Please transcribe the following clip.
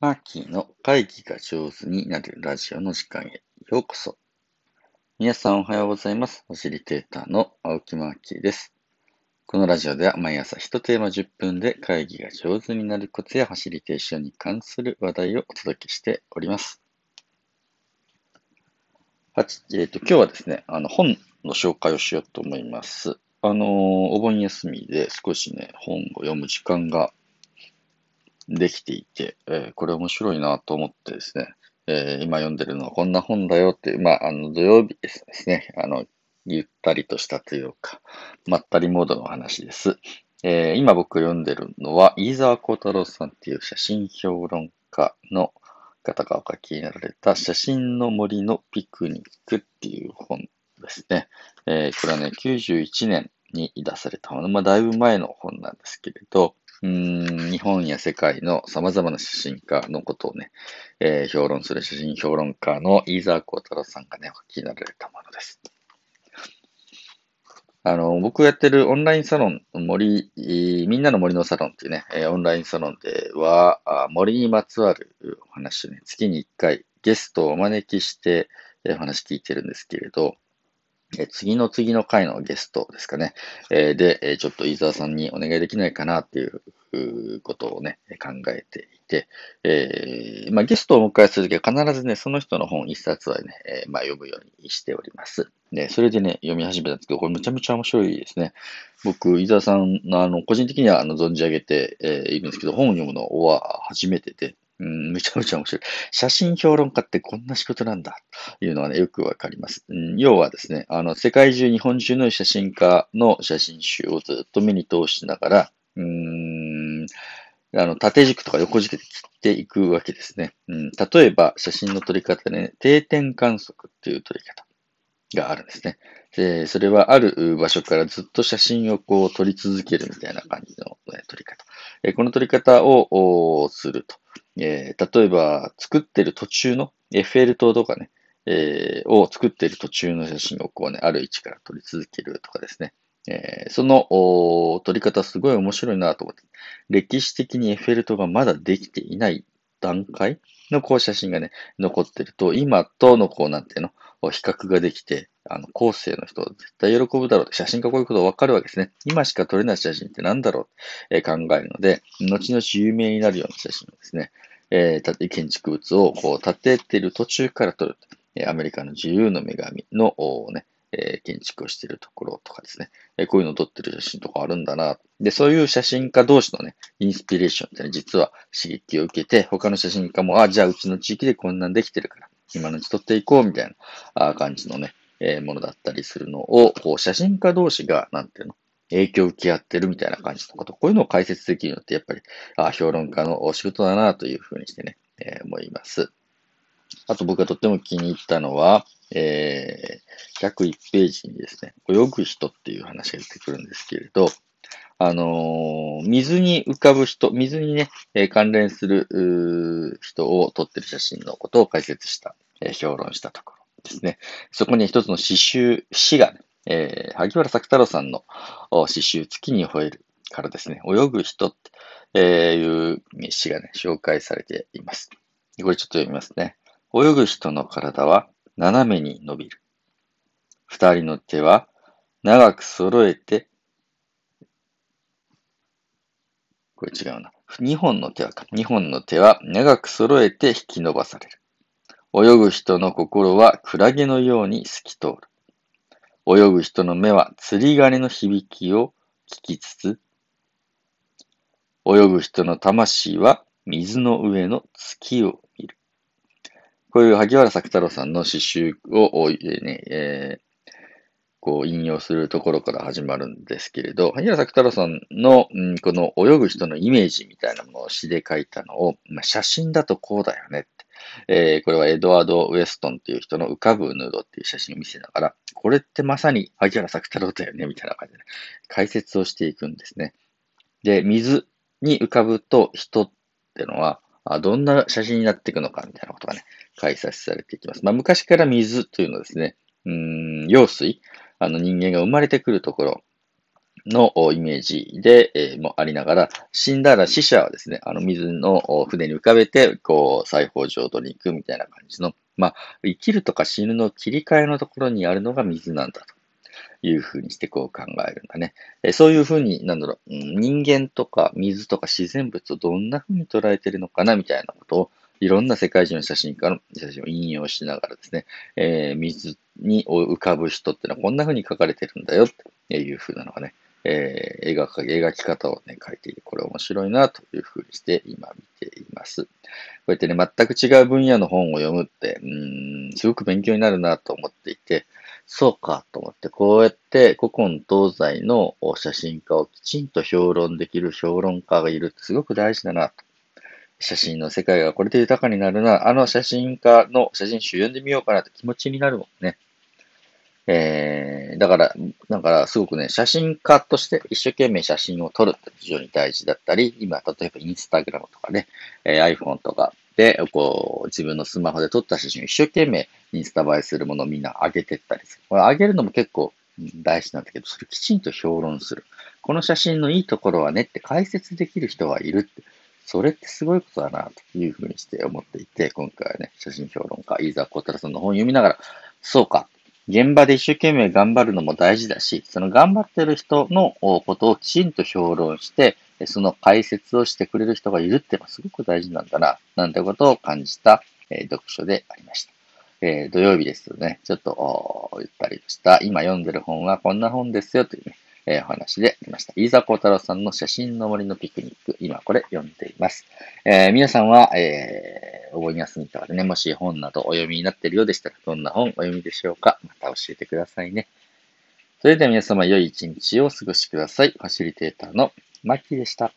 マーキーの会議が上手になるラジオの時間へようこそ。皆さんおはようございます。ファシリテーターの青木マーキーです。このラジオでは毎朝1テーマ10分で会議が上手になるコツやファシリテーションに関する話題をお届けしております。はちえっ、と、今日はですね、あの本の紹介をしようと思います。あのーお盆休みで少しね、本を読む時間ができていて、えーこれ面白いなと思ってですね、えー今読んでるのはこんな本だよっていう、まあ、あの土曜日ですね、あの、ゆったりとしたというか、まったりモードの話です。えー今僕読んでるのは、飯沢幸太郎さんっていう写真評論家の方がお書きになられた写真の森のピクニックっていう本ですね。えーこれはね、91年に出されたもの、まあ、だいぶ前の本なんですけれど、うん日本や世界の様々な写真家のことをね、えー評論する写真評論家の飯沢幸太郎さんがね、お書きになられたものです。あの、僕がやってるオンラインサロン、森、みんなの森のサロンっていうね、オンラインサロンでは、森にまつわるお話をね、月に1回ゲストをお招きして、お話聞いてるんですけれど、え次の次の回のゲストですかね。えで、えちょっと伊沢さんにお願いできないかなっていうことをね、考えていて、えーまあ、ゲストをお迎えするときは必ずね、その人の本一冊はね、えまあ、読むようにしております。で、それでね、読み始めたんですけど、これめちゃめちゃ面白いですね。僕、伊沢さんの、あの、個人的にはあの存じ上げて、えいるんですけど、本を読むのは初めてで、うん、めちゃめちゃ面白い。写真評論家ってこんな仕事なんだ、というのはね、よくわかります。うん、要はですね、あの、世界中、日本中の写真家の写真集をずっと目に通しながら、うん、あの、縦軸とか横軸で切っていくわけですね。うん、例えば、写真の撮り方ね、定点観測っていう撮り方があるんですね。で、それはある場所からずっと写真をこう撮り続けるみたいな感じのえー撮り方。えこの撮り方をすると。えー例えば、作ってる途中のエッフェル塔とかね、えーを作ってる途中の写真をこうね、ある位置から撮り続けるとかですね。えーその撮り方すごい面白いなと思って。歴史的にエッフェル塔がまだできていない段階のこう写真がね、残ってると、今とのこうなんていうの、比較ができて、あの、後世の人絶対喜ぶだろうって、写真家こういうことわかるわけですね。今しか撮れない写真って何だろうって考えるので、後々有名になるような写真ですね、えー建築物をこう建ててる途中から撮る。アメリカの自由の女神のね、えー建築をしているところとかですね、えーこういうのを撮ってる写真とかあるんだな。で、そういう写真家同士のね、インスピレーションってね、実は刺激を受けて、他の写真家も、あ、じゃあうちの地域でこんなんできてるから、今のうち撮っていこうみたいなあ感じのね、えーものだったりするのを、こう写真家同士が、なんていうの、影響を受け合ってるみたいな感じのこと、こういうのを解説できるのって、やっぱり、あ評論家のお仕事だなというふうにしてね、えー思います。あと僕がとっても気に入ったのは、えー、101ページにですね、泳ぐ人っていう話が出てくるんですけれど、あのー水に浮かぶ人、水にね、えー関連する人を撮ってる写真のことを解説した、えー評論したところですね。そこに一つの詩集、詩がね、えー萩原作太郎さんの詩集、月に吠えるからですね、泳ぐ人って、いう詩がね、紹介されています。これちょっと読みますね。泳ぐ人の体は斜めに伸びる。二人の手は長く揃えて、これ違うな。二本の手はか。二本の手は長く揃えて引き伸ばされる。泳ぐ人の心はクラゲのように透き通る。泳ぐ人の目は釣り鐘の響きを聞きつつ、泳ぐ人の魂は水の上の月を見る。こういう萩原作太郎さんの詩集を、えーね、えーこう引用するところから始まるんですけれど、萩原作太郎さんの、うんこの泳ぐ人のイメージみたいなものを詩で書いたのを、まあ、写真だとこうだよね。えーこれはエドワード・ウエストンっていう人の浮かぶヌードっていう写真を見せながら、これってまさに萩原作太郎だよねみたいな感じで、ね、解説をしていくんですね。で、水に浮かぶと人ってのは、どんな写真になっていくのかみたいなことがね、解説されていきます。まあ、昔から水というのはですね、うん、用水、あの人間が生まれてくるところのイメージで、えー、もありながら、死んだら死者はですね、あの水の船に浮かべて、こう、裁縫浄土に行くみたいな感じの、まあ、生きるとか死ぬの切り替えのところにあるのが水なんだというふうにしてこう考えるんだね。えー、そういうふうに、なんだろう、人間とか水とか自然物をどんなふうに捉えてるのかなみたいなことを、いろんな世界中の写真家の写真を引用しながらですね、えー、水に浮かぶ人ってのはこんな風に書かれてるんだよっていう風なのがね、えー、描か描き方をね、書いていて、これ面白いなという風にして今見ています。こうやってね、全く違う分野の本を読むって、うん、すごく勉強になるなと思っていて、そうかと思って、こうやって古今東西の写真家をきちんと評論できる評論家がいるってすごく大事だなと。写真の世界がこれで豊かになるな、あの写真家の写真集読んでみようかなって気持ちになるもんね。えー、だから、だからすごくね、写真家として一生懸命写真を撮るって非常に大事だったり、今、例えばインスタグラムとかね、えー、iPhone とかで、こう、自分のスマホで撮った写真を一生懸命インスタ映えするものをみんな上げてったりする。これ上げるのも結構大事なんだけど、それきちんと評論する。この写真のいいところはねって解説できる人はいるって。それってすごいことだな、というふうにして思っていて、今回はね、写真評論家、飯沢小太郎さんの本を読みながら、そうか、現場で一生懸命頑張るのも大事だし、その頑張ってる人のことをきちんと評論して、その解説をしてくれる人がいるってのはすごく大事なんだな、なんてことを感じた、えー、読書でありました。えー、土曜日ですよね、ちょっとゆったりした、今読んでる本はこんな本ですよというね、えー、お話でありました。飯沢幸太郎さんの写真の森のピクニック、今これ読んでいます。えー、皆さんは、ええー、お盆休みとかでね、もし本などお読みになっているようでしたら、どんな本お読みでしょうかまた教えてくださいね。それでは皆様良い一日をお過ごしください。ファシリテーターのマッキーでした。